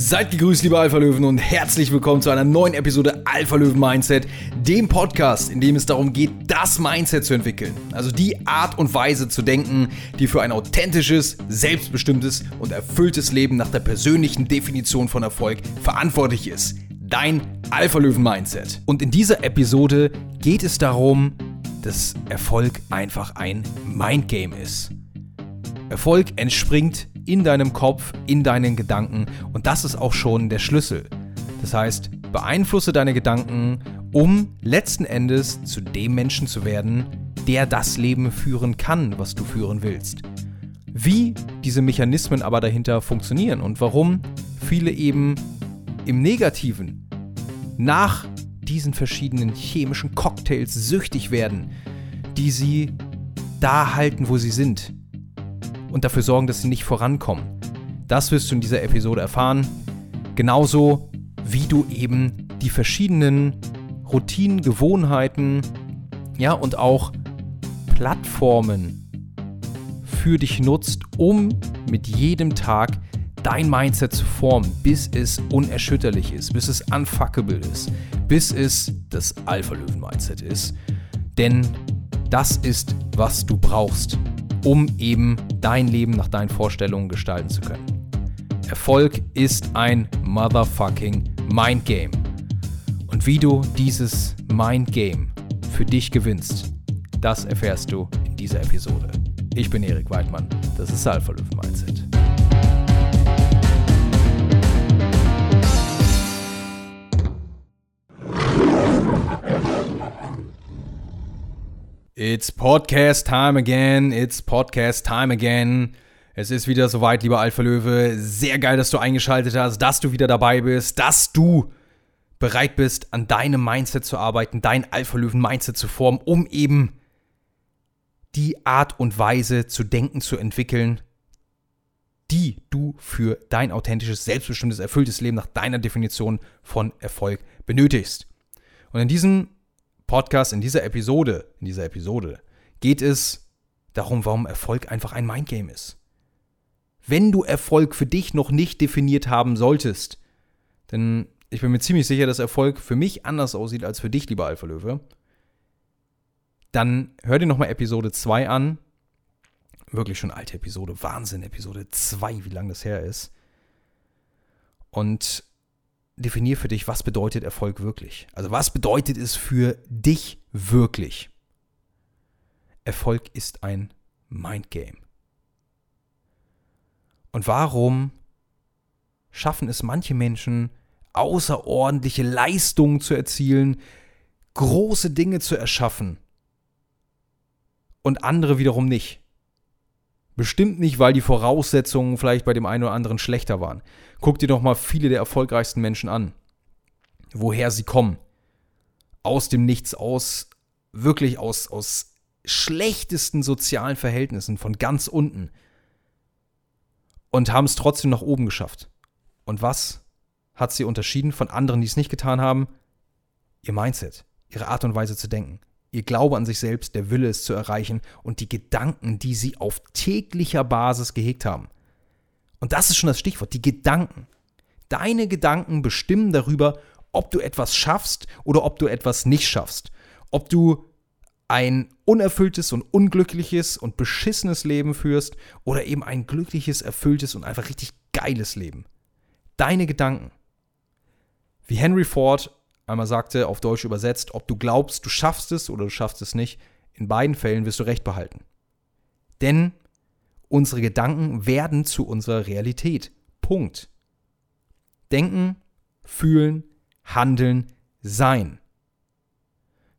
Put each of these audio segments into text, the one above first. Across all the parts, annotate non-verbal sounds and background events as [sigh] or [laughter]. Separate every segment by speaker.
Speaker 1: Seid gegrüßt, liebe Alpha-Löwen, und herzlich willkommen zu einer neuen Episode Alpha-Löwen-Mindset, dem Podcast, in dem es darum geht, das Mindset zu entwickeln. Also die Art und Weise zu denken, die für ein authentisches, selbstbestimmtes und erfülltes Leben nach der persönlichen Definition von Erfolg verantwortlich ist. Dein Alpha-Löwen-Mindset. Und in dieser Episode geht es darum, dass Erfolg einfach ein Mindgame ist. Erfolg entspringt in deinem Kopf, in deinen Gedanken und das ist auch schon der Schlüssel. Das heißt, beeinflusse deine Gedanken, um letzten Endes zu dem Menschen zu werden, der das Leben führen kann, was du führen willst. Wie diese Mechanismen aber dahinter funktionieren und warum viele eben im Negativen nach diesen verschiedenen chemischen Cocktails süchtig werden, die sie da halten, wo sie sind und dafür sorgen, dass sie nicht vorankommen. Das wirst du in dieser Episode erfahren. Genauso wie du eben die verschiedenen Routinen, Gewohnheiten, ja, und auch Plattformen für dich nutzt, um mit jedem Tag dein Mindset zu formen, bis es unerschütterlich ist, bis es unfuckable ist, bis es das Alpha-Löwen-Mindset ist. Denn das ist, was du brauchst, um eben dein Leben nach deinen Vorstellungen gestalten zu können. Erfolg ist ein motherfucking Mindgame. Und wie du dieses Mindgame für dich gewinnst, das erfährst du in dieser Episode. Ich bin Erik Weidmann, das ist Alpha Löwen Mindset. It's Podcast Time again. It's Podcast Time again. Es ist wieder soweit, lieber Alpha Löwe. Sehr geil, dass du eingeschaltet hast, dass du wieder dabei bist, dass du bereit bist, an deinem Mindset zu arbeiten, dein Alpha Löwen Mindset zu formen, um eben die Art und Weise zu denken zu entwickeln, die du für dein authentisches, selbstbestimmtes, erfülltes Leben nach deiner Definition von Erfolg benötigst. Und in diesem Podcast, in dieser Episode, in dieser Episode geht es darum, warum Erfolg einfach ein Mindgame ist. Wenn du Erfolg für dich noch nicht definiert haben solltest, denn ich bin mir ziemlich sicher, dass Erfolg für mich anders aussieht als für dich, lieber Alpha Löwe, dann hör dir nochmal Episode 2 an. Wirklich schon alte Episode, Wahnsinn, Episode 2, wie lange das her ist. Und definier für dich, was bedeutet Erfolg wirklich? Also was bedeutet es für dich wirklich? Erfolg ist ein Mindgame. Und warum schaffen es manche Menschen, außerordentliche Leistungen zu erzielen, große Dinge zu erschaffen und andere wiederum nicht? Bestimmt nicht, weil die Voraussetzungen vielleicht bei dem einen oder anderen schlechter waren. Guck dir doch mal viele der erfolgreichsten Menschen an. Woher sie kommen. Aus dem Nichts, aus, wirklich aus, aus schlechtesten sozialen Verhältnissen, von ganz unten. Und haben es trotzdem nach oben geschafft. Und was hat sie unterschieden von anderen, die es nicht getan haben? Ihr Mindset, ihre Art und Weise zu denken ihr Glaube an sich selbst, der Wille, es zu erreichen und die Gedanken, die sie auf täglicher Basis gehegt haben. Und das ist schon das Stichwort, die Gedanken. Deine Gedanken bestimmen darüber, ob du etwas schaffst oder ob du etwas nicht schaffst. Ob du ein unerfülltes und unglückliches und beschissenes Leben führst oder eben ein glückliches, erfülltes und einfach richtig geiles Leben. Deine Gedanken. Wie Henry Ford einmal sagte, auf Deutsch übersetzt, ob du glaubst, du schaffst es oder du schaffst es nicht, in beiden Fällen wirst du recht behalten. Denn unsere Gedanken werden zu unserer Realität. Punkt. Denken, fühlen, handeln, sein.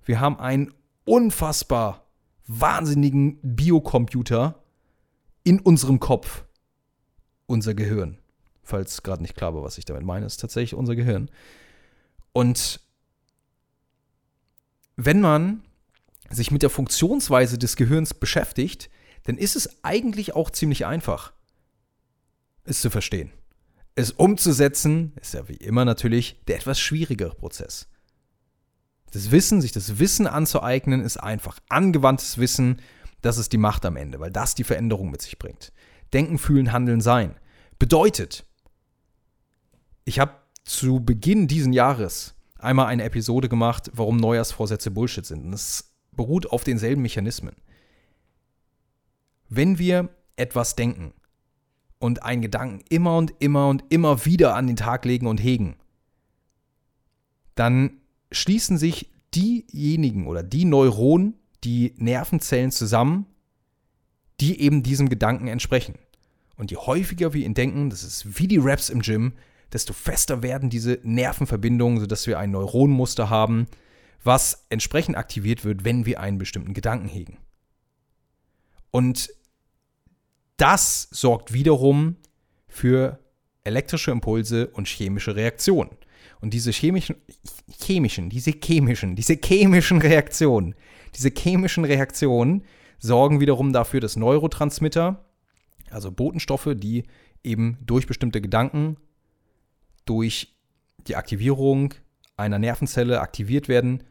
Speaker 1: Wir haben einen unfassbar wahnsinnigen Biocomputer in unserem Kopf. Unser Gehirn. Falls gerade nicht klar war, was ich damit meine, ist tatsächlich unser Gehirn. Und wenn man sich mit der Funktionsweise des Gehirns beschäftigt, dann ist es eigentlich auch ziemlich einfach, es zu verstehen. Es umzusetzen ist ja wie immer natürlich der etwas schwierigere Prozess. Das Wissen, sich das Wissen anzueignen, ist einfach. Angewandtes Wissen, das ist die Macht am Ende, weil das die Veränderung mit sich bringt. Denken, fühlen, handeln, sein. Bedeutet, ich habe zu Beginn diesen Jahres einmal eine Episode gemacht, warum Neujahrsvorsätze Bullshit sind. Und es beruht auf denselben Mechanismen. Wenn wir etwas denken und einen Gedanken immer und immer und immer wieder an den Tag legen und hegen, dann schließen sich diejenigen oder die Neuronen, die Nervenzellen zusammen, die eben diesem Gedanken entsprechen. Und je häufiger wir ihn denken, das ist wie die Raps im Gym, desto fester werden diese Nervenverbindungen, sodass wir ein Neuronenmuster haben, was entsprechend aktiviert wird, wenn wir einen bestimmten Gedanken hegen. Und das sorgt wiederum für elektrische Impulse und chemische Reaktionen. Und diese chemischen, chemischen, diese chemischen, diese chemischen Reaktionen, diese chemischen Reaktionen sorgen wiederum dafür, dass Neurotransmitter, also Botenstoffe, die eben durch bestimmte Gedanken, durch die Aktivierung einer Nervenzelle aktiviert werden,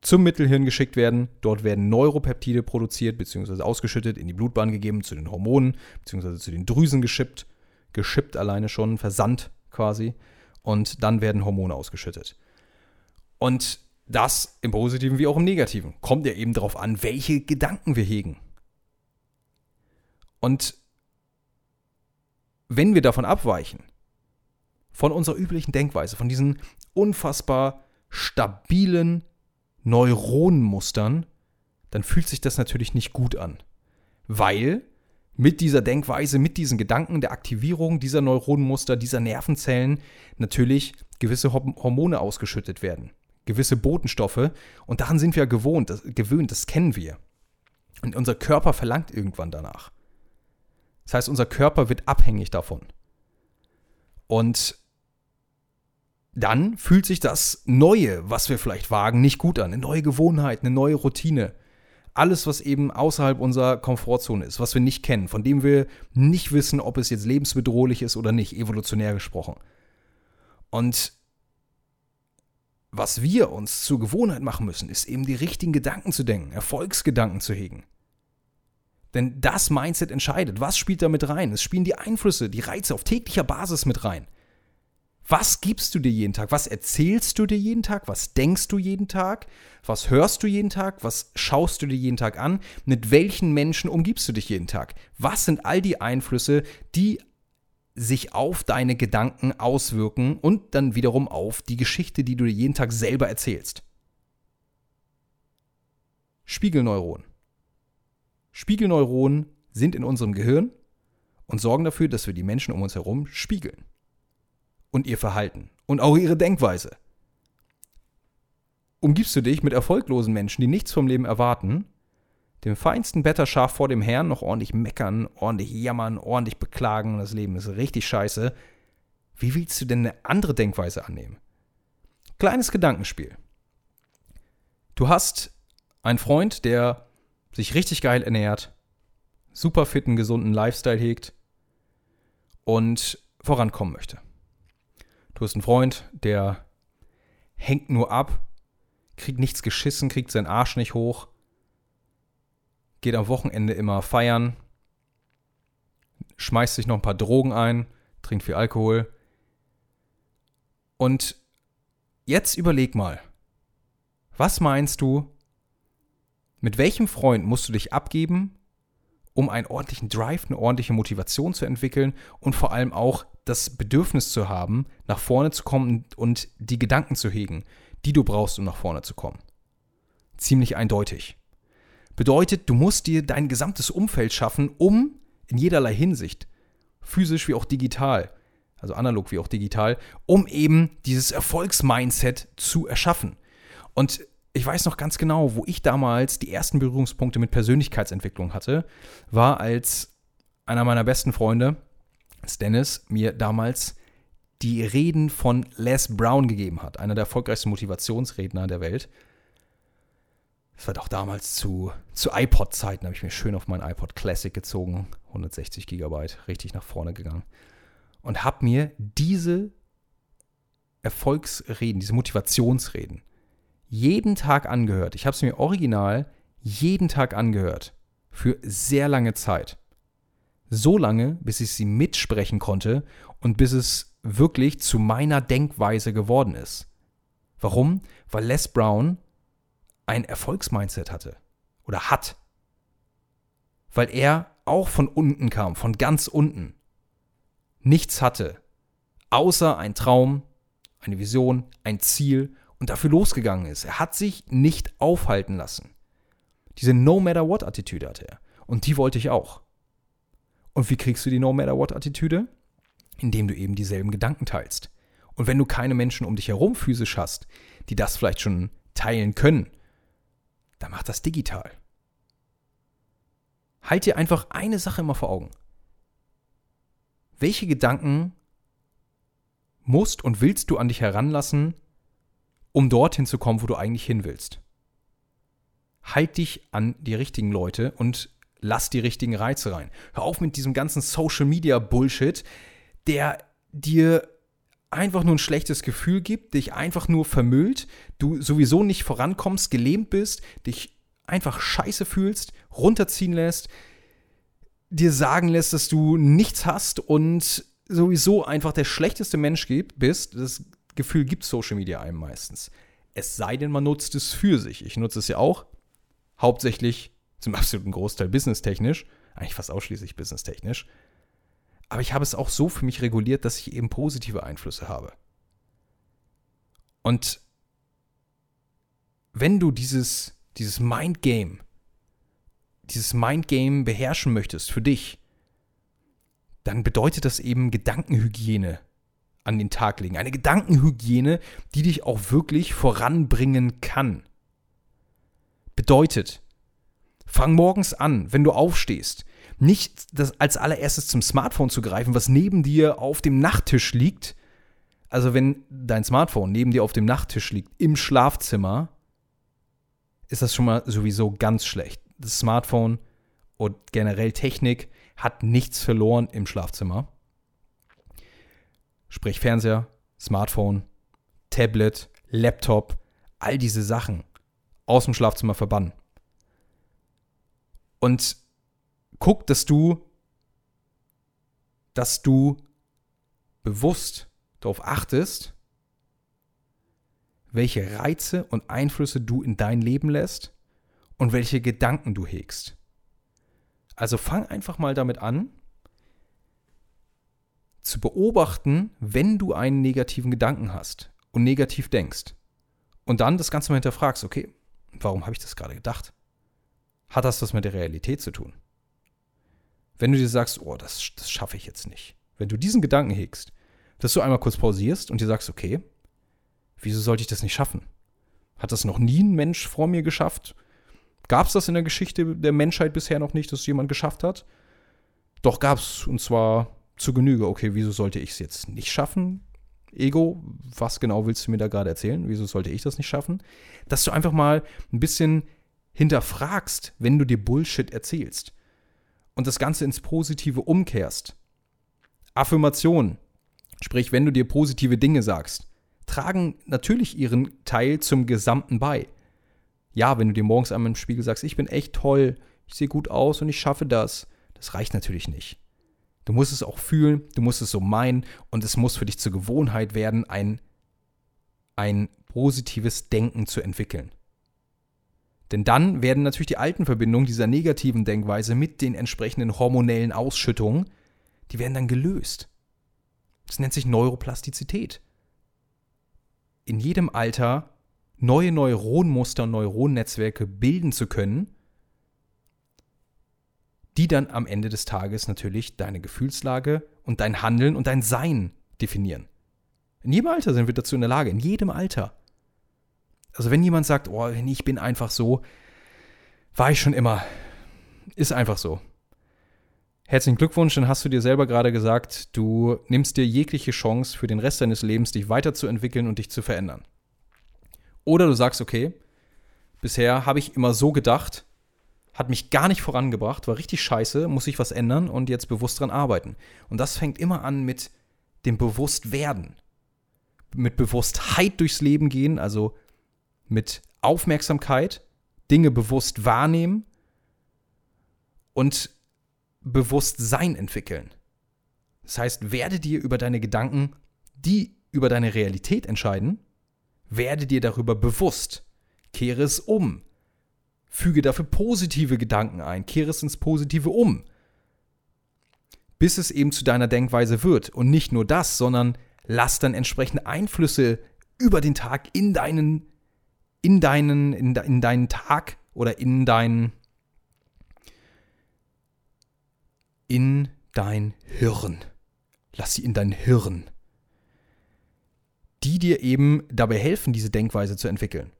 Speaker 1: zum Mittelhirn geschickt werden. Dort werden Neuropeptide produziert bzw. ausgeschüttet, in die Blutbahn gegeben, zu den Hormonen bzw. zu den Drüsen geschippt, geschippt alleine schon, versandt quasi. Und dann werden Hormone ausgeschüttet. Und das im Positiven wie auch im Negativen. Kommt ja eben darauf an, welche Gedanken wir hegen. Und wenn wir davon abweichen, von unserer üblichen Denkweise, von diesen unfassbar stabilen Neuronenmustern, dann fühlt sich das natürlich nicht gut an. Weil mit dieser Denkweise, mit diesen Gedanken der Aktivierung dieser Neuronenmuster, dieser Nervenzellen natürlich gewisse Hormone ausgeschüttet werden gewisse Botenstoffe und daran sind wir gewohnt, das, gewöhnt, das kennen wir. Und unser Körper verlangt irgendwann danach. Das heißt, unser Körper wird abhängig davon. Und dann fühlt sich das Neue, was wir vielleicht wagen, nicht gut an. Eine neue Gewohnheit, eine neue Routine. Alles, was eben außerhalb unserer Komfortzone ist, was wir nicht kennen, von dem wir nicht wissen, ob es jetzt lebensbedrohlich ist oder nicht, evolutionär gesprochen. Und was wir uns zur Gewohnheit machen müssen, ist eben die richtigen Gedanken zu denken, Erfolgsgedanken zu hegen. Denn das Mindset entscheidet. Was spielt da mit rein? Es spielen die Einflüsse, die Reize auf täglicher Basis mit rein. Was gibst du dir jeden Tag? Was erzählst du dir jeden Tag? Was denkst du jeden Tag? Was hörst du jeden Tag? Was schaust du dir jeden Tag an? Mit welchen Menschen umgibst du dich jeden Tag? Was sind all die Einflüsse, die sich auf deine Gedanken auswirken und dann wiederum auf die Geschichte, die du dir jeden Tag selber erzählst. Spiegelneuronen. Spiegelneuronen sind in unserem Gehirn und sorgen dafür, dass wir die Menschen um uns herum spiegeln. Und ihr Verhalten und auch ihre Denkweise. Umgibst du dich mit erfolglosen Menschen, die nichts vom Leben erwarten, dem feinsten Betterschaf vor dem Herrn noch ordentlich meckern, ordentlich jammern, ordentlich beklagen, das Leben ist richtig scheiße. Wie willst du denn eine andere Denkweise annehmen? Kleines Gedankenspiel. Du hast einen Freund, der sich richtig geil ernährt, super fitten, gesunden Lifestyle hegt und vorankommen möchte. Du hast einen Freund, der hängt nur ab, kriegt nichts geschissen, kriegt seinen Arsch nicht hoch, geht am Wochenende immer feiern, schmeißt sich noch ein paar Drogen ein, trinkt viel Alkohol. Und jetzt überleg mal, was meinst du, mit welchem Freund musst du dich abgeben, um einen ordentlichen Drive, eine ordentliche Motivation zu entwickeln und vor allem auch das Bedürfnis zu haben, nach vorne zu kommen und die Gedanken zu hegen, die du brauchst, um nach vorne zu kommen? Ziemlich eindeutig. Bedeutet, du musst dir dein gesamtes Umfeld schaffen, um in jederlei Hinsicht, physisch wie auch digital, also analog wie auch digital, um eben dieses Erfolgsmindset zu erschaffen. Und ich weiß noch ganz genau, wo ich damals die ersten Berührungspunkte mit Persönlichkeitsentwicklung hatte, war als einer meiner besten Freunde, Dennis, mir damals die Reden von Les Brown gegeben hat, einer der erfolgreichsten Motivationsredner der Welt. Das war doch damals zu, zu iPod-Zeiten, habe ich mir schön auf mein iPod Classic gezogen, 160 Gigabyte, richtig nach vorne gegangen. Und habe mir diese Erfolgsreden, diese Motivationsreden jeden Tag angehört. Ich habe es mir original jeden Tag angehört. Für sehr lange Zeit. So lange, bis ich sie mitsprechen konnte und bis es wirklich zu meiner Denkweise geworden ist. Warum? Weil Les Brown ein Erfolgsmindset hatte oder hat. Weil er auch von unten kam, von ganz unten. Nichts hatte, außer ein Traum, eine Vision, ein Ziel und dafür losgegangen ist. Er hat sich nicht aufhalten lassen. Diese No Matter What Attitüde hatte er. Und die wollte ich auch. Und wie kriegst du die No Matter What Attitüde? Indem du eben dieselben Gedanken teilst. Und wenn du keine Menschen um dich herum physisch hast, die das vielleicht schon teilen können, dann mach das digital. Halt dir einfach eine Sache immer vor Augen. Welche Gedanken musst und willst du an dich heranlassen, um dorthin zu kommen, wo du eigentlich hin willst? Halt dich an die richtigen Leute und lass die richtigen Reize rein. Hör auf mit diesem ganzen Social Media Bullshit, der dir einfach nur ein schlechtes Gefühl gibt, dich einfach nur vermüllt, du sowieso nicht vorankommst, gelähmt bist, dich einfach scheiße fühlst, runterziehen lässt, dir sagen lässt, dass du nichts hast und sowieso einfach der schlechteste Mensch bist. Das Gefühl gibt Social Media einem meistens. Es sei denn, man nutzt es für sich. Ich nutze es ja auch hauptsächlich zum [laughs] absoluten Großteil businesstechnisch, eigentlich fast ausschließlich businesstechnisch. Aber ich habe es auch so für mich reguliert, dass ich eben positive Einflüsse habe. Und wenn du dieses, dieses Mindgame, dieses Mindgame beherrschen möchtest für dich, dann bedeutet das eben Gedankenhygiene an den Tag legen. Eine Gedankenhygiene, die dich auch wirklich voranbringen kann. Bedeutet, fang morgens an, wenn du aufstehst, nicht als allererstes zum Smartphone zu greifen, was neben dir auf dem Nachttisch liegt. Also wenn dein Smartphone neben dir auf dem Nachttisch liegt, im Schlafzimmer, ist das schon mal sowieso ganz schlecht. Das Smartphone und generell Technik hat nichts verloren im Schlafzimmer. Sprich Fernseher, Smartphone, Tablet, Laptop, all diese Sachen aus dem Schlafzimmer verbannen. Und guck, dass du, dass du bewusst darauf achtest, welche Reize und Einflüsse du in dein Leben lässt und welche Gedanken du hegst. Also fang einfach mal damit an, zu beobachten, wenn du einen negativen Gedanken hast und negativ denkst. Und dann das Ganze mal hinterfragst, okay, warum habe ich das gerade gedacht? Hat das was mit der Realität zu tun? Wenn du dir sagst, oh, das, das schaffe ich jetzt nicht. Wenn du diesen Gedanken hegst, dass du einmal kurz pausierst und dir sagst, okay, wieso sollte ich das nicht schaffen? Hat das noch nie ein Mensch vor mir geschafft? Gab es das in der Geschichte der Menschheit bisher noch nicht, dass jemand geschafft hat? Doch gab es, und zwar zu Genüge. Okay, wieso sollte ich es jetzt nicht schaffen? Ego, was genau willst du mir da gerade erzählen? Wieso sollte ich das nicht schaffen? Dass du einfach mal ein bisschen hinterfragst, wenn du dir Bullshit erzählst und das Ganze ins Positive umkehrst. Affirmation, sprich, wenn du dir positive Dinge sagst, tragen natürlich ihren Teil zum Gesamten bei. Ja, wenn du dir morgens einmal im Spiegel sagst, ich bin echt toll, ich sehe gut aus und ich schaffe das, das reicht natürlich nicht. Du musst es auch fühlen, du musst es so meinen und es muss für dich zur Gewohnheit werden, ein, ein positives Denken zu entwickeln. Denn dann werden natürlich die alten Verbindungen dieser negativen Denkweise mit den entsprechenden hormonellen Ausschüttungen, die werden dann gelöst. Das nennt sich Neuroplastizität. In jedem Alter neue Neuronmuster, Neuronnetzwerke bilden zu können, die dann am Ende des Tages natürlich deine Gefühlslage und dein Handeln und dein Sein definieren. In jedem Alter sind wir dazu in der Lage, in jedem Alter. Also wenn jemand sagt, oh, ich bin einfach so, war ich schon immer. Ist einfach so. Herzlichen Glückwunsch, dann hast du dir selber gerade gesagt, du nimmst dir jegliche Chance für den Rest deines Lebens, dich weiterzuentwickeln und dich zu verändern. Oder du sagst, okay, bisher habe ich immer so gedacht, hat mich gar nicht vorangebracht, war richtig scheiße, muss ich was ändern und jetzt bewusst dran arbeiten. Und das fängt immer an mit dem Bewusstwerden. Mit Bewusstheit durchs Leben gehen, also mit Aufmerksamkeit, Dinge bewusst wahrnehmen und Bewusstsein entwickeln. Das heißt, werde dir über deine Gedanken die über deine Realität entscheiden, werde dir darüber bewusst. Kehre es um. Füge dafür positive Gedanken ein. Kehre es ins Positive um. Bis es eben zu deiner Denkweise wird. Und nicht nur das, sondern lass dann entsprechende Einflüsse über den Tag in deinen, in deinen, in, in deinen Tag oder in dein, in dein Hirn. Lass sie in dein Hirn. Die dir eben dabei helfen, diese Denkweise zu entwickeln.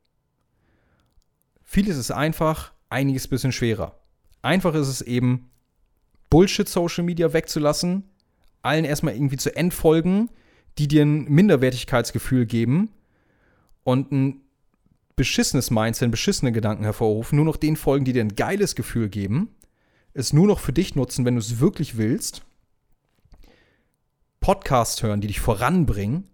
Speaker 1: Vieles ist einfach, einiges ein bisschen schwerer. Einfach ist es eben, Bullshit Social Media wegzulassen, allen erstmal irgendwie zu entfolgen, die dir ein Minderwertigkeitsgefühl geben und ein beschissenes Mindset, beschissene Gedanken hervorrufen, nur noch den folgen, die dir ein geiles Gefühl geben, es nur noch für dich nutzen, wenn du es wirklich willst, Podcast hören, die dich voranbringen,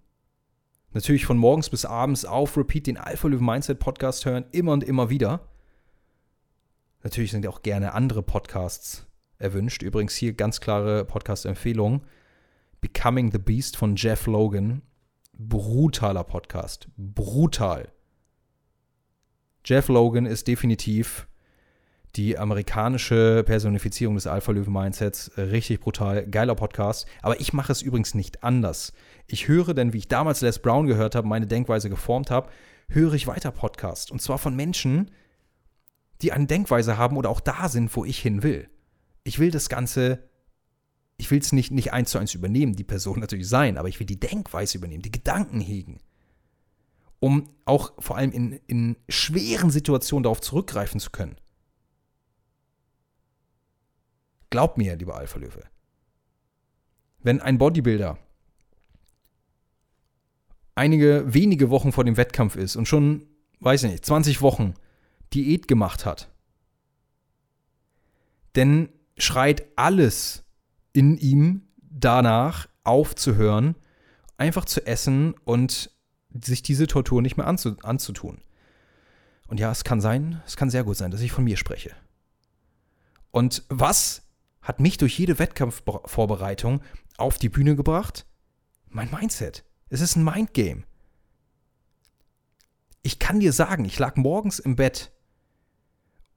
Speaker 1: natürlich von morgens bis abends auf Repeat den Alpha Löwen Mindset Podcast hören, immer und immer wieder. Natürlich sind auch gerne andere Podcasts erwünscht. Übrigens hier ganz klare Podcast-Empfehlung. Becoming the Beast von Jeff Logan. Brutaler Podcast. Brutal. Jeff Logan ist definitiv die amerikanische Personifizierung des Alpha-Löwen-Mindsets. Richtig brutal. Geiler Podcast. Aber ich mache es übrigens nicht anders. Ich höre, denn wie ich damals Les Brown gehört habe, meine Denkweise geformt habe, höre ich weiter Podcasts. Und zwar von Menschen, die eine Denkweise haben oder auch da sind, wo ich hin will. Ich will das Ganze, ich will es nicht, nicht eins zu eins übernehmen, die Person [laughs] natürlich sein, aber ich will die Denkweise übernehmen, die Gedanken hegen. Um auch vor allem in, in schweren Situationen darauf zurückgreifen zu können. Glaub mir, lieber Alpha Löwe. Wenn ein Bodybuilder einige wenige Wochen vor dem Wettkampf ist und schon, weiß ich nicht, 20 Wochen Diät gemacht hat, dann schreit alles in ihm danach aufzuhören, einfach zu essen und sich diese Tortur nicht mehr anzutun. Und ja, es kann sein, es kann sehr gut sein, dass ich von mir spreche. Und was hat mich durch jede Wettkampfvorbereitung auf die Bühne gebracht? Mein Mindset. Es ist ein Mindgame. Ich kann dir sagen, ich lag morgens im Bett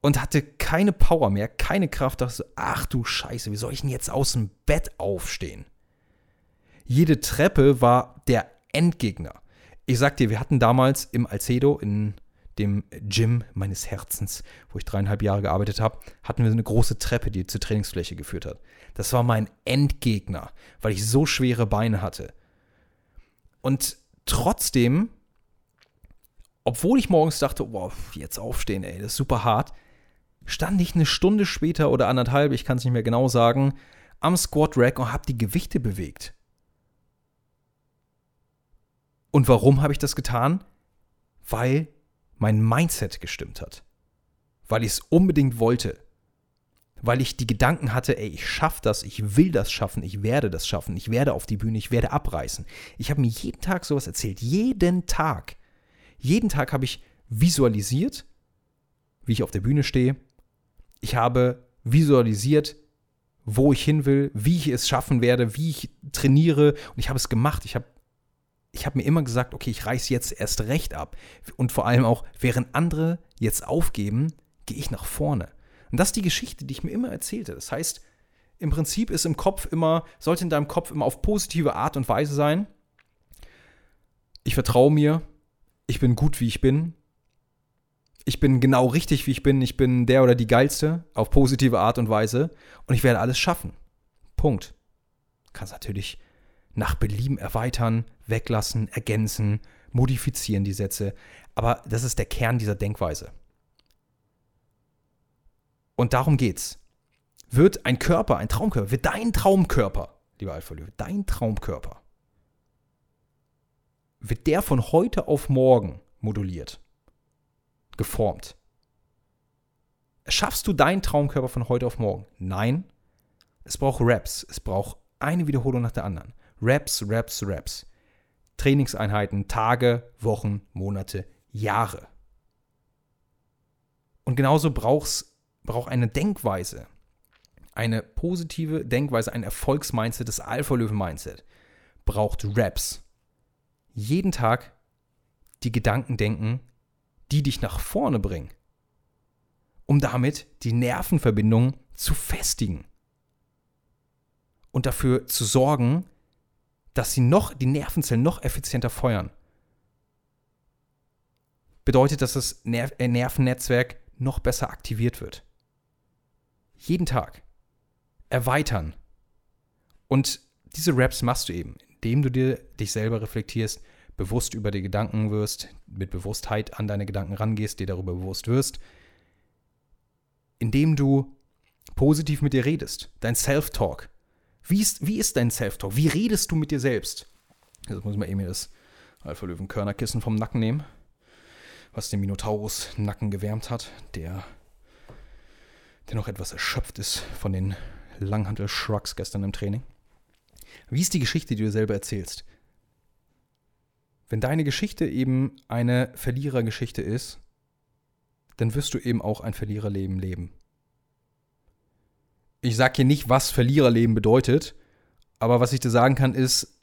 Speaker 1: und hatte keine Power mehr, keine Kraft. Dachte ach du Scheiße, wie soll ich denn jetzt aus dem Bett aufstehen? Jede Treppe war der Endgegner. Ich sag dir, wir hatten damals im Alcedo in dem Gym meines Herzens, wo ich dreieinhalb Jahre gearbeitet habe, hatten wir eine große Treppe, die zur Trainingsfläche geführt hat. Das war mein Endgegner, weil ich so schwere Beine hatte. Und trotzdem, obwohl ich morgens dachte, boah, jetzt aufstehen, ey, das ist super hart, stand ich eine Stunde später oder anderthalb, ich kann es nicht mehr genau sagen, am Squat Rack und habe die Gewichte bewegt. Und warum habe ich das getan? Weil mein Mindset gestimmt hat. Weil ich es unbedingt wollte. Weil ich die Gedanken hatte, ey, ich schaffe das, ich will das schaffen, ich werde das schaffen, ich werde auf die Bühne, ich werde abreißen. Ich habe mir jeden Tag sowas erzählt. Jeden Tag. Jeden Tag habe ich visualisiert, wie ich auf der Bühne stehe. Ich habe visualisiert, wo ich hin will, wie ich es schaffen werde, wie ich trainiere. Und ich habe es gemacht. Ich habe ich habe mir immer gesagt, okay, ich reiß jetzt erst recht ab. Und vor allem auch, während andere jetzt aufgeben, gehe ich nach vorne. Und das ist die Geschichte, die ich mir immer erzählte. Das heißt, im Prinzip ist im Kopf immer, sollte in deinem Kopf immer auf positive Art und Weise sein. Ich vertraue mir, ich bin gut, wie ich bin. Ich bin genau richtig, wie ich bin. Ich bin der oder die Geilste auf positive Art und Weise. Und ich werde alles schaffen. Punkt. Kannst natürlich nach Belieben erweitern, weglassen, ergänzen, modifizieren die Sätze. Aber das ist der Kern dieser Denkweise. Und darum geht's. Wird ein Körper, ein Traumkörper, wird dein Traumkörper, lieber Alpha Löwe, dein Traumkörper, wird der von heute auf morgen moduliert, geformt. Schaffst du deinen Traumkörper von heute auf morgen? Nein. Es braucht Raps. Es braucht eine Wiederholung nach der anderen. Raps, Raps, Raps. Trainingseinheiten, Tage, Wochen, Monate, Jahre. Und genauso brauchst, braucht eine Denkweise, eine positive Denkweise, ein Erfolgsmindset, das Alpha-Löwen-Mindset, braucht Raps. jeden Tag die Gedanken denken, die dich nach vorne bringen, um damit die Nervenverbindung zu festigen und dafür zu sorgen, dass sie noch die Nervenzellen noch effizienter feuern. Bedeutet, dass das Nerv äh, Nervennetzwerk noch besser aktiviert wird. Jeden Tag erweitern. Und diese Raps machst du eben, indem du dir dich selber reflektierst, bewusst über die Gedanken wirst, mit Bewusstheit an deine Gedanken rangehst, dir darüber bewusst wirst, indem du positiv mit dir redest, dein Self-Talk. Wie ist, wie ist dein Self-Talk? Wie redest du mit dir selbst? Jetzt muss ich mal eben das Alpha Löwen Körnerkissen vom Nacken nehmen, was den Minotaurus Nacken gewärmt hat, der, der noch etwas erschöpft ist von den Langhantel-Shrugs gestern im Training. Wie ist die Geschichte, die du selber erzählst? Wenn deine Geschichte eben eine Verlierergeschichte ist, dann wirst du eben auch ein Verliererleben leben. Ich sage hier nicht, was Verliererleben bedeutet, aber was ich dir sagen kann, ist,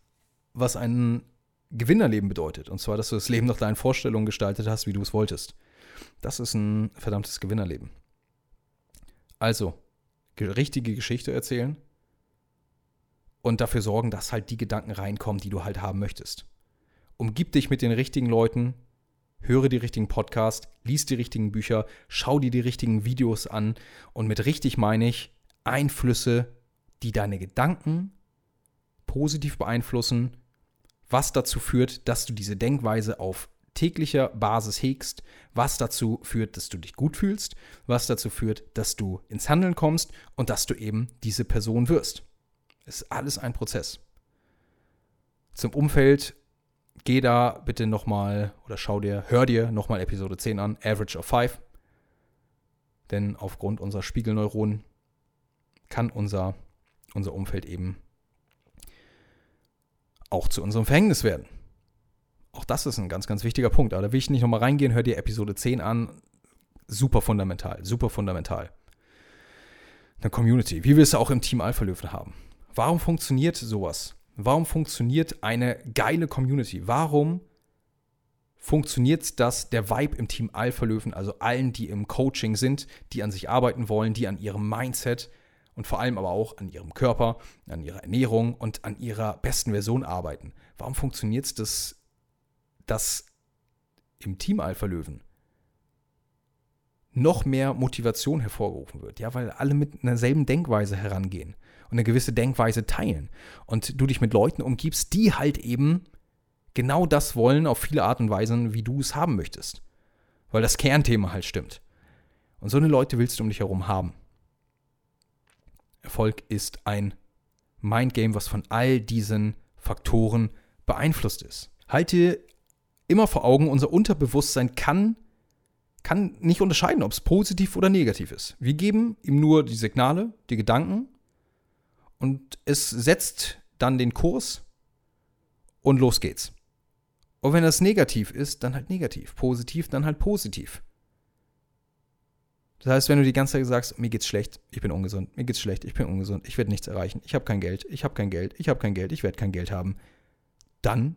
Speaker 1: was ein Gewinnerleben bedeutet. Und zwar, dass du das Leben nach deinen Vorstellungen gestaltet hast, wie du es wolltest. Das ist ein verdammtes Gewinnerleben. Also, richtige Geschichte erzählen und dafür sorgen, dass halt die Gedanken reinkommen, die du halt haben möchtest. Umgib dich mit den richtigen Leuten, höre die richtigen Podcasts, lies die richtigen Bücher, schau dir die richtigen Videos an und mit richtig meine ich Einflüsse, die deine Gedanken positiv beeinflussen, was dazu führt, dass du diese Denkweise auf täglicher Basis hegst, was dazu führt, dass du dich gut fühlst, was dazu führt, dass du ins Handeln kommst und dass du eben diese Person wirst. Es ist alles ein Prozess. Zum Umfeld geh da bitte nochmal oder schau dir, hör dir nochmal Episode 10 an, Average of 5. Denn aufgrund unserer Spiegelneuronen kann unser, unser Umfeld eben auch zu unserem Verhängnis werden. Auch das ist ein ganz, ganz wichtiger Punkt. Aber da will ich nicht nochmal reingehen, hör dir Episode 10 an. Super fundamental, super fundamental. Eine Community, wie wir es auch im Team Alpha Löwen haben. Warum funktioniert sowas? Warum funktioniert eine geile Community? Warum funktioniert das, der Vibe im Team Alpha Löwen, also allen, die im Coaching sind, die an sich arbeiten wollen, die an ihrem Mindset und vor allem aber auch an ihrem Körper, an ihrer Ernährung und an ihrer besten Version arbeiten? Warum funktioniert es, dass dass im Team Alpha Löwen noch mehr Motivation hervorgerufen wird. Ja, weil alle mit einer selben Denkweise herangehen und eine gewisse Denkweise teilen. Und du dich mit Leuten umgibst, die halt eben genau das wollen auf viele Art und Weisen, wie du es haben möchtest. Weil das Kernthema halt stimmt. Und so eine Leute willst du um dich herum haben. Erfolg ist ein Mindgame, was von all diesen Faktoren beeinflusst ist. Halte immer vor Augen, unser Unterbewusstsein kann, kann nicht unterscheiden, ob es positiv oder negativ ist. Wir geben ihm nur die Signale, die Gedanken und es setzt dann den Kurs und los geht's. Und wenn das negativ ist, dann halt negativ. Positiv, dann halt positiv. Das heißt, wenn du die ganze Zeit sagst, mir geht's schlecht, ich bin ungesund, mir geht's schlecht, ich bin ungesund, ich werde nichts erreichen, ich habe kein Geld, ich habe kein Geld, ich habe kein Geld, ich werde kein Geld haben, dann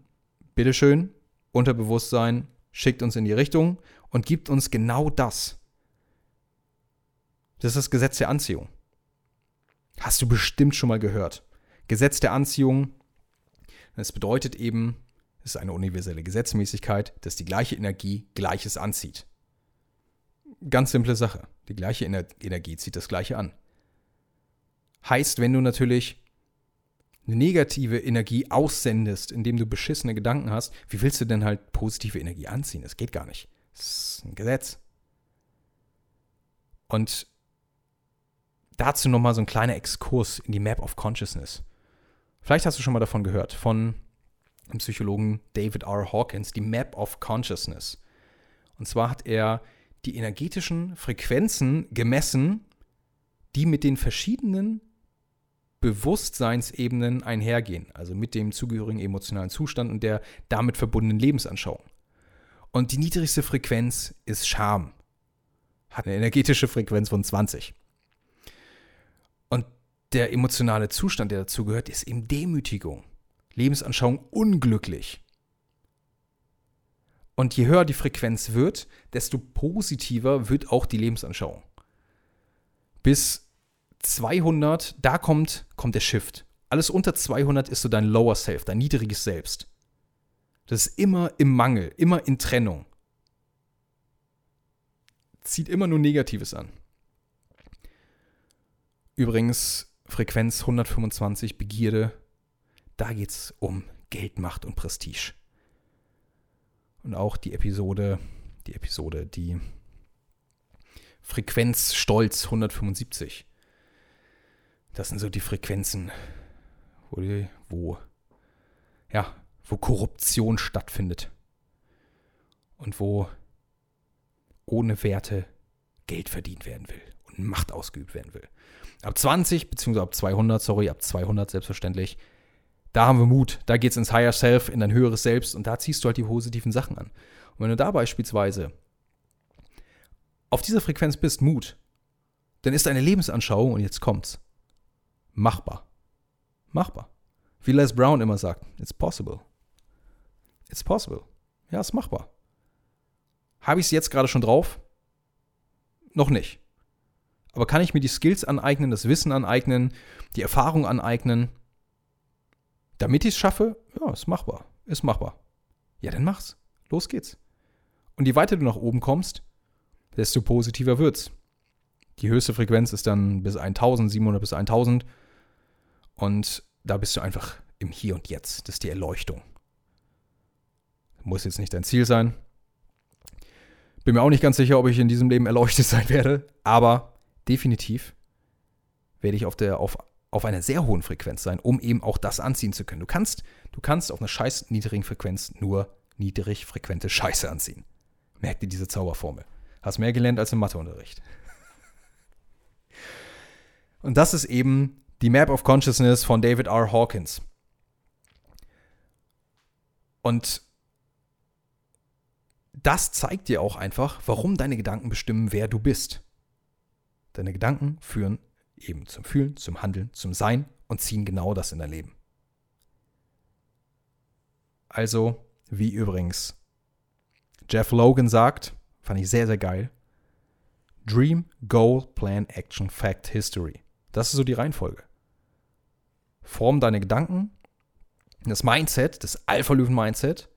Speaker 1: bitteschön, Unterbewusstsein schickt uns in die Richtung und gibt uns genau das. Das ist das Gesetz der Anziehung. Hast du bestimmt schon mal gehört. Gesetz der Anziehung, das bedeutet eben, es ist eine universelle Gesetzmäßigkeit, dass die gleiche Energie Gleiches anzieht. Ganz simple Sache. Die gleiche Energie zieht das gleiche an. Heißt, wenn du natürlich eine negative Energie aussendest, indem du beschissene Gedanken hast, wie willst du denn halt positive Energie anziehen? Das geht gar nicht. Das ist ein Gesetz. Und dazu nochmal so ein kleiner Exkurs in die Map of Consciousness. Vielleicht hast du schon mal davon gehört, von dem Psychologen David R. Hawkins, die Map of Consciousness. Und zwar hat er die energetischen Frequenzen gemessen, die mit den verschiedenen Bewusstseinsebenen einhergehen, also mit dem zugehörigen emotionalen Zustand und der damit verbundenen Lebensanschauung. Und die niedrigste Frequenz ist Scham, hat eine energetische Frequenz von 20. Und der emotionale Zustand, der dazugehört, ist eben Demütigung, Lebensanschauung unglücklich. Und je höher die Frequenz wird, desto positiver wird auch die Lebensanschauung. Bis 200, da kommt, kommt der Shift. Alles unter 200 ist so dein Lower Self, dein niedriges Selbst. Das ist immer im Mangel, immer in Trennung. Zieht immer nur Negatives an. Übrigens, Frequenz 125, Begierde, da geht es um Geld, Macht und Prestige. Und auch die Episode, die Episode, die Frequenz Stolz 175. Das sind so die Frequenzen, wo, die, wo, ja, wo Korruption stattfindet. Und wo ohne Werte Geld verdient werden will und Macht ausgeübt werden will. Ab 20, beziehungsweise ab 200, sorry, ab 200 selbstverständlich, da haben wir Mut. Da geht es ins Higher Self, in dein höheres Selbst und da ziehst du halt die positiven Sachen an. Und wenn du da beispielsweise auf dieser Frequenz bist, Mut, dann ist deine Lebensanschauung, und jetzt kommt's, machbar. Machbar. Wie Les Brown immer sagt, it's possible. It's possible. Ja, ist machbar. Habe ich es jetzt gerade schon drauf? Noch nicht. Aber kann ich mir die Skills aneignen, das Wissen aneignen, die Erfahrung aneignen, damit ich es schaffe? Ja, ist machbar. Ist machbar. Ja, dann mach's. Los geht's. Und je weiter du nach oben kommst, desto positiver wird's. Die höchste Frequenz ist dann bis 1700 bis 1000. Und da bist du einfach im Hier und Jetzt. Das ist die Erleuchtung. Muss jetzt nicht dein Ziel sein. Bin mir auch nicht ganz sicher, ob ich in diesem Leben erleuchtet [laughs] sein werde, aber definitiv werde ich auf, der, auf, auf einer sehr hohen Frequenz sein, um eben auch das anziehen zu können. Du kannst, du kannst auf einer scheiß niedrigen Frequenz nur niedrig frequente Scheiße anziehen. Merk dir diese Zauberformel. Hast mehr gelernt als im Matheunterricht. [laughs] Und das ist eben die Map of Consciousness von David R. Hawkins. Und das zeigt dir auch einfach, warum deine Gedanken bestimmen, wer du bist. Deine Gedanken führen eben zum Fühlen, zum Handeln, zum Sein und ziehen genau das in dein Leben. Also, wie übrigens Jeff Logan sagt, fand ich sehr, sehr geil. Dream, Goal, Plan, Action, Fact, History. Das ist so die Reihenfolge. Form deine Gedanken, das Mindset, das Alpha-Löwen-Mindset,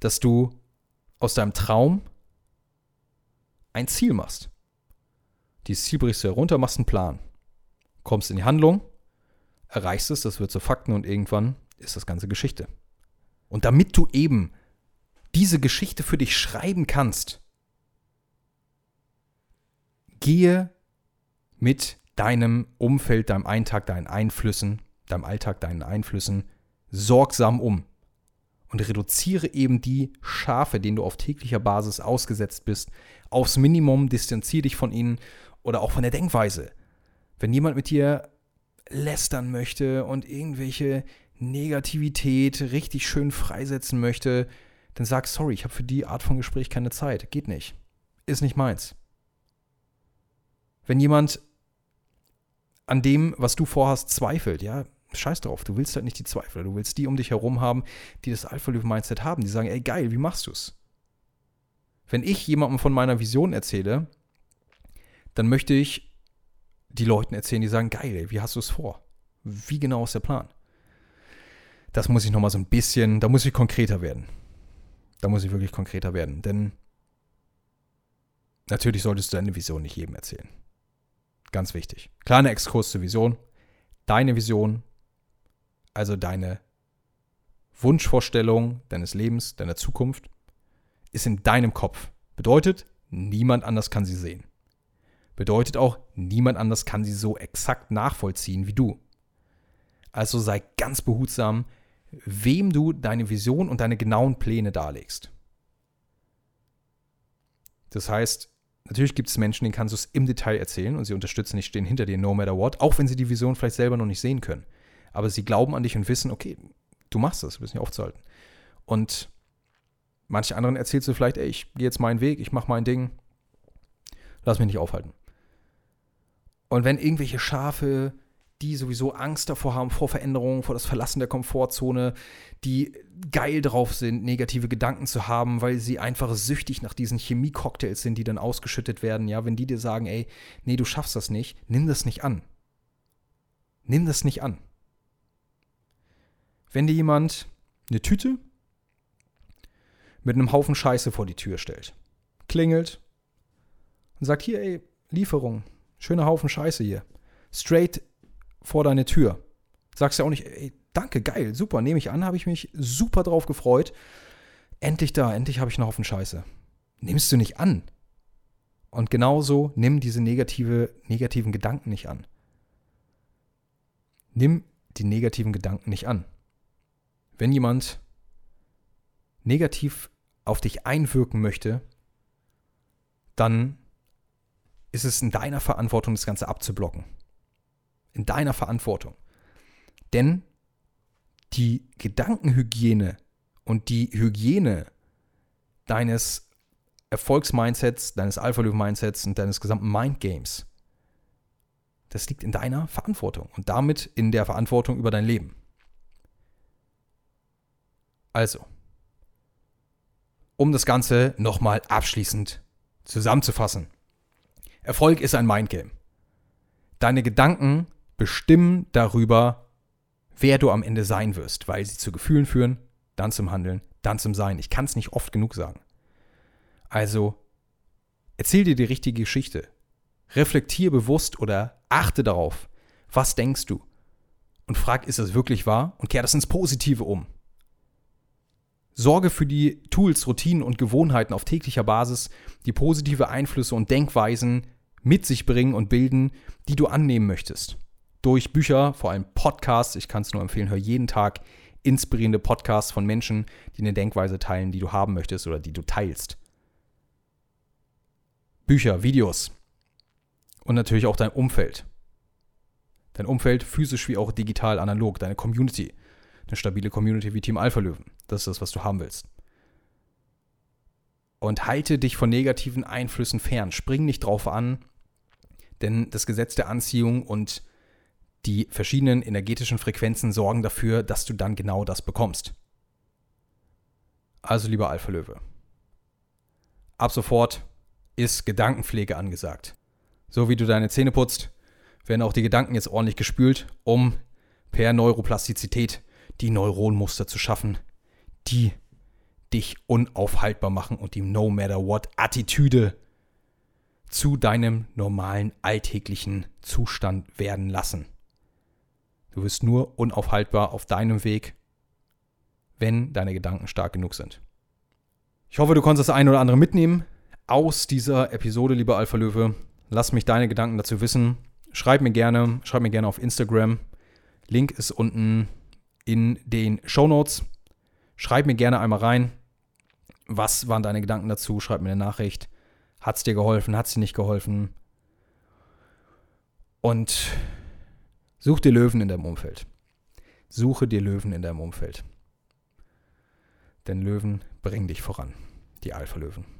Speaker 1: dass du aus deinem Traum ein Ziel machst. Dieses Ziel brichst du herunter, machst einen Plan. Kommst in die Handlung, erreichst es, das wird zu Fakten und irgendwann ist das Ganze Geschichte. Und damit du eben diese Geschichte für dich schreiben kannst, gehe mit deinem Umfeld, deinem Eintag, deinen Einflüssen, deinem Alltag, deinen Einflüssen sorgsam um und reduziere eben die Schafe, denen du auf täglicher Basis ausgesetzt bist, aufs Minimum, distanziere dich von ihnen oder auch von der Denkweise. Wenn jemand mit dir lästern möchte und irgendwelche Negativität richtig schön freisetzen möchte, dann sag sorry, ich habe für die Art von Gespräch keine Zeit. Geht nicht. Ist nicht meins. Wenn jemand an dem, was du vorhast, zweifelt, ja, scheiß drauf, du willst halt nicht die Zweifler, du willst die um dich herum haben, die das Alpha-Mindset haben, die sagen, ey geil, wie machst du's? Wenn ich jemandem von meiner Vision erzähle, dann möchte ich die Leuten erzählen, die sagen, geil, ey, wie hast du es vor? Wie genau ist der Plan? Das muss ich nochmal so ein bisschen, da muss ich konkreter werden. Da muss ich wirklich konkreter werden, denn natürlich solltest du deine Vision nicht jedem erzählen. Ganz wichtig. Kleiner Exkurs zur Vision. Deine Vision, also deine Wunschvorstellung deines Lebens, deiner Zukunft, ist in deinem Kopf. Bedeutet, niemand anders kann sie sehen. Bedeutet auch, niemand anders kann sie so exakt nachvollziehen wie du. Also sei ganz behutsam, wem du deine Vision und deine genauen Pläne darlegst. Das heißt, natürlich gibt es Menschen, denen kannst du es im Detail erzählen und sie unterstützen dich, stehen hinter dir no matter what, auch wenn sie die Vision vielleicht selber noch nicht sehen können. Aber sie glauben an dich und wissen, okay, du machst das, du bist nicht aufzuhalten. Und manche anderen erzählst du vielleicht, ey, ich gehe jetzt meinen Weg, ich mache mein Ding, lass mich nicht aufhalten. Und wenn irgendwelche Schafe die sowieso Angst davor haben, vor Veränderungen, vor das Verlassen der Komfortzone, die geil drauf sind, negative Gedanken zu haben, weil sie einfach süchtig nach diesen Chemie-Cocktails sind, die dann ausgeschüttet werden. Ja, wenn die dir sagen, ey, nee, du schaffst das nicht, nimm das nicht an. Nimm das nicht an. Wenn dir jemand eine Tüte mit einem Haufen Scheiße vor die Tür stellt, klingelt und sagt, hier, ey, Lieferung, schöner Haufen Scheiße hier, straight vor deine Tür. Sagst ja auch nicht, ey, danke, geil, super, nehme ich an, habe ich mich super drauf gefreut. Endlich da, endlich habe ich einen Haufen Scheiße. Nimmst du nicht an. Und genauso nimm diese negative, negativen Gedanken nicht an. Nimm die negativen Gedanken nicht an. Wenn jemand negativ auf dich einwirken möchte, dann ist es in deiner Verantwortung, das Ganze abzublocken. In deiner Verantwortung. Denn die Gedankenhygiene und die Hygiene deines Erfolgsmindsets, deines Alpha-Löwen-Mindsets und deines gesamten Mindgames, das liegt in deiner Verantwortung und damit in der Verantwortung über dein Leben. Also, um das Ganze nochmal abschließend zusammenzufassen. Erfolg ist ein Mindgame. Deine Gedanken bestimmen darüber, wer du am Ende sein wirst, weil sie zu Gefühlen führen, dann zum Handeln, dann zum Sein. Ich kann es nicht oft genug sagen. Also, erzähl dir die richtige Geschichte. Reflektier bewusst oder achte darauf, was denkst du? Und frag, ist es wirklich wahr? Und kehr das ins Positive um. Sorge für die Tools, Routinen und Gewohnheiten auf täglicher Basis, die positive Einflüsse und Denkweisen mit sich bringen und bilden, die du annehmen möchtest. Durch Bücher, vor allem Podcasts, ich kann es nur empfehlen, hör jeden Tag inspirierende Podcasts von Menschen, die eine Denkweise teilen, die du haben möchtest oder die du teilst. Bücher, Videos und natürlich auch dein Umfeld. Dein Umfeld physisch wie auch digital analog, deine Community eine stabile Community wie Team Alpha Löwen. Das ist das, was du haben willst. Und halte dich von negativen Einflüssen fern. Spring nicht drauf an, denn das Gesetz der Anziehung und die verschiedenen energetischen Frequenzen sorgen dafür, dass du dann genau das bekommst. Also lieber Alpha Löwe. Ab sofort ist Gedankenpflege angesagt. So wie du deine Zähne putzt, werden auch die Gedanken jetzt ordentlich gespült, um per Neuroplastizität die Neuronmuster zu schaffen, die dich unaufhaltbar machen und die No Matter What Attitüde zu deinem normalen alltäglichen Zustand werden lassen. Du wirst nur unaufhaltbar auf deinem Weg, wenn deine Gedanken stark genug sind. Ich hoffe, du konntest das eine oder andere mitnehmen aus dieser Episode, lieber Alpha Löwe. Lass mich deine Gedanken dazu wissen. Schreib mir gerne, schreib mir gerne auf Instagram. Link ist unten in den Show Notes. Schreib mir gerne einmal rein, was waren deine Gedanken dazu? Schreib mir eine Nachricht. Hat es dir geholfen? Hat es dir nicht geholfen? Und such dir Löwen in deinem Umfeld. Suche dir Löwen in deinem Umfeld. Denn Löwen bringen dich voran. Die Alpha-Löwen.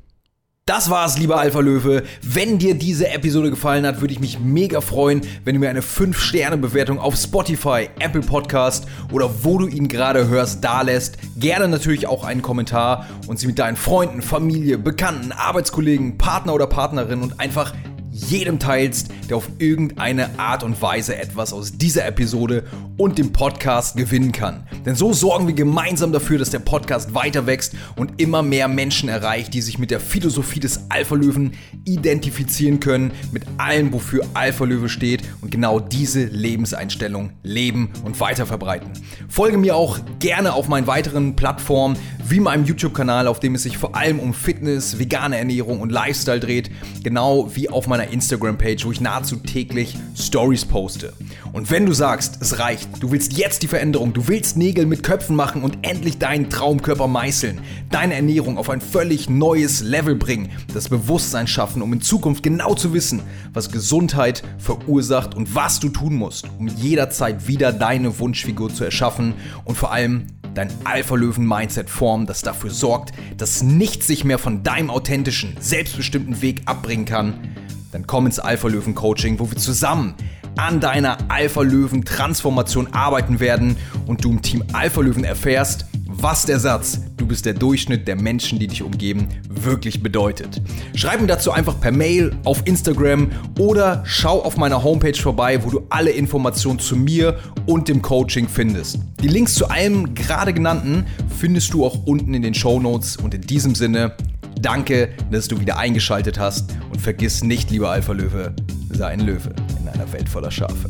Speaker 2: Das war's, lieber Alpha Löwe. Wenn dir diese Episode gefallen hat, würde ich mich mega freuen, wenn du mir eine 5-Sterne-Bewertung auf Spotify, Apple Podcast oder wo du ihn gerade hörst, da lässt. Gerne natürlich auch einen Kommentar und sie mit deinen Freunden, Familie, Bekannten, Arbeitskollegen, Partner oder Partnerin und einfach jedem teilst, der auf irgendeine Art und Weise etwas aus dieser Episode und dem Podcast gewinnen kann. Denn so sorgen wir gemeinsam dafür, dass der Podcast weiter wächst und immer mehr Menschen erreicht, die sich mit der Philosophie des Alpha-Löwen identifizieren können, mit allem, wofür Alpha-Löwe steht und genau diese Lebenseinstellung leben und weiter verbreiten. Folge mir auch gerne auf meinen weiteren Plattformen, wie meinem YouTube-Kanal, auf dem es sich vor allem um Fitness, vegane Ernährung und Lifestyle dreht, genau wie auf meiner Instagram-Page, wo ich nahezu täglich Stories poste. Und wenn du sagst, es reicht, du willst jetzt die Veränderung, du willst Nägel mit Köpfen machen und endlich deinen Traumkörper meißeln, deine Ernährung auf ein völlig neues Level bringen, das Bewusstsein schaffen, um in Zukunft genau zu wissen, was Gesundheit verursacht und was du tun musst, um jederzeit wieder deine Wunschfigur zu erschaffen und vor allem dein Alpha-Löwen-Mindset formen, das dafür sorgt, dass nichts sich mehr von deinem authentischen, selbstbestimmten Weg abbringen kann, dann komm ins Alpha-Löwen-Coaching, wo wir zusammen an deiner Alpha-Löwen-Transformation arbeiten werden und du im Team Alpha-Löwen erfährst, was der Satz, du bist der Durchschnitt der Menschen, die dich umgeben, wirklich bedeutet. Schreib mir dazu einfach per Mail, auf Instagram oder schau auf meiner Homepage vorbei, wo du alle Informationen zu mir und dem Coaching findest. Die Links zu allem gerade genannten findest du auch unten in den Show Notes und in diesem Sinne, danke, dass du wieder eingeschaltet hast und vergiss nicht, lieber Alpha Löwe, sei ein Löwe in einer Welt voller Schafe.